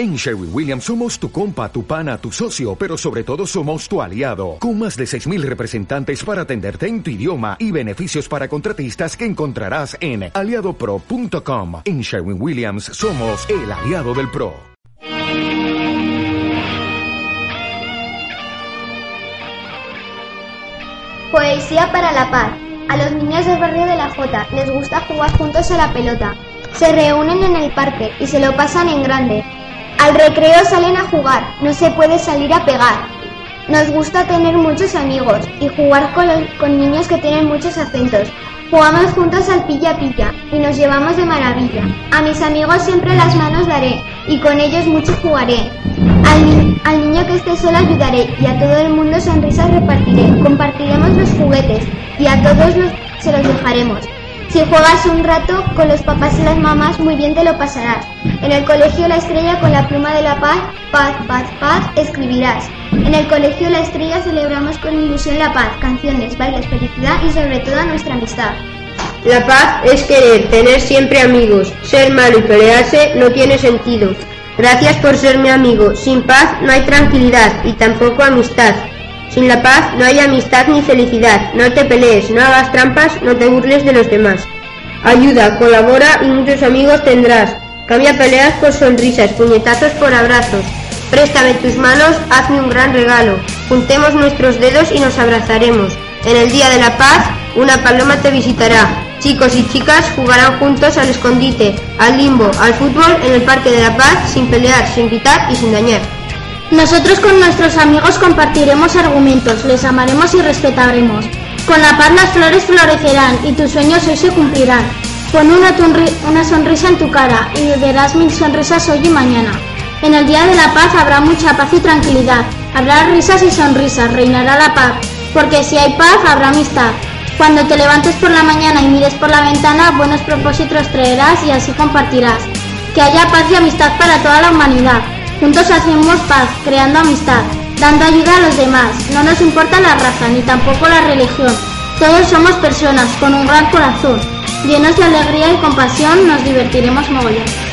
En Sherwin Williams somos tu compa, tu pana, tu socio, pero sobre todo somos tu aliado, con más de 6.000 representantes para atenderte en tu idioma y beneficios para contratistas que encontrarás en aliadopro.com. En Sherwin Williams somos el aliado del PRO. Poesía para la paz. A los niños del barrio de la Jota les gusta jugar juntos a la pelota. Se reúnen en el parque y se lo pasan en grande. Al recreo salen a jugar, no se puede salir a pegar. Nos gusta tener muchos amigos y jugar con, niños que tienen muchos acentos. Jugamos juntos al pilla pilla y nos llevamos de maravilla. A mis amigos siempre las manos daré y con ellos mucho jugaré. Al, al, niño que esté solo ayudaré y a todo el mundo sonrisas repartiré. Compartiremos los juguetes y a todos los, se los dejaremos. Si juegas un rato con los papás y las mamás, muy bien te lo pasarás. En el colegio La Estrella con la pluma de la paz, paz, paz, paz, escribirás. En el colegio La Estrella celebramos con ilusión la paz, canciones, bailes, felicidad y sobre todo nuestra amistad. La paz es querer, tener siempre amigos. Ser malo y pelearse no tiene sentido. Gracias por ser mi amigo. Sin paz no hay tranquilidad y tampoco amistad. Sin la paz no hay amistad ni felicidad. No te pelees, no hagas trampas, no te burles de los demás. Ayuda, colabora y muchos amigos tendrás. Cambia peleas por sonrisas, puñetazos por abrazos. Préstame tus manos, hazme un gran regalo. Juntemos nuestros dedos y nos abrazaremos. En el día de la paz, una paloma te visitará. Chicos y chicas jugarán juntos al escondite, al limbo, al fútbol en el Parque de la Paz, sin pelear, sin gritar y sin dañar. Nosotros con nuestros amigos compartiremos argumentos, les amaremos y respetaremos. Con la paz las flores florecerán y tus sueños hoy se cumplirán. Pon una, una, sonrisa en tu cara y verás mil sonrisas hoy y mañana. En el día de la paz habrá mucha paz y tranquilidad. Habrá risas y sonrisas, reinará la paz. Porque si hay paz habrá amistad. Cuando te levantes por la mañana y mires por la ventana, buenos propósitos traerás y así compartirás. Que haya paz y amistad para toda la humanidad. Juntos hacemos paz, creando amistad, dando ayuda a los demás. No nos importa la raza ni tampoco la religión. Todos somos personas con un gran corazón. Llenos de alegría y compasión nos divertiremos mogollón.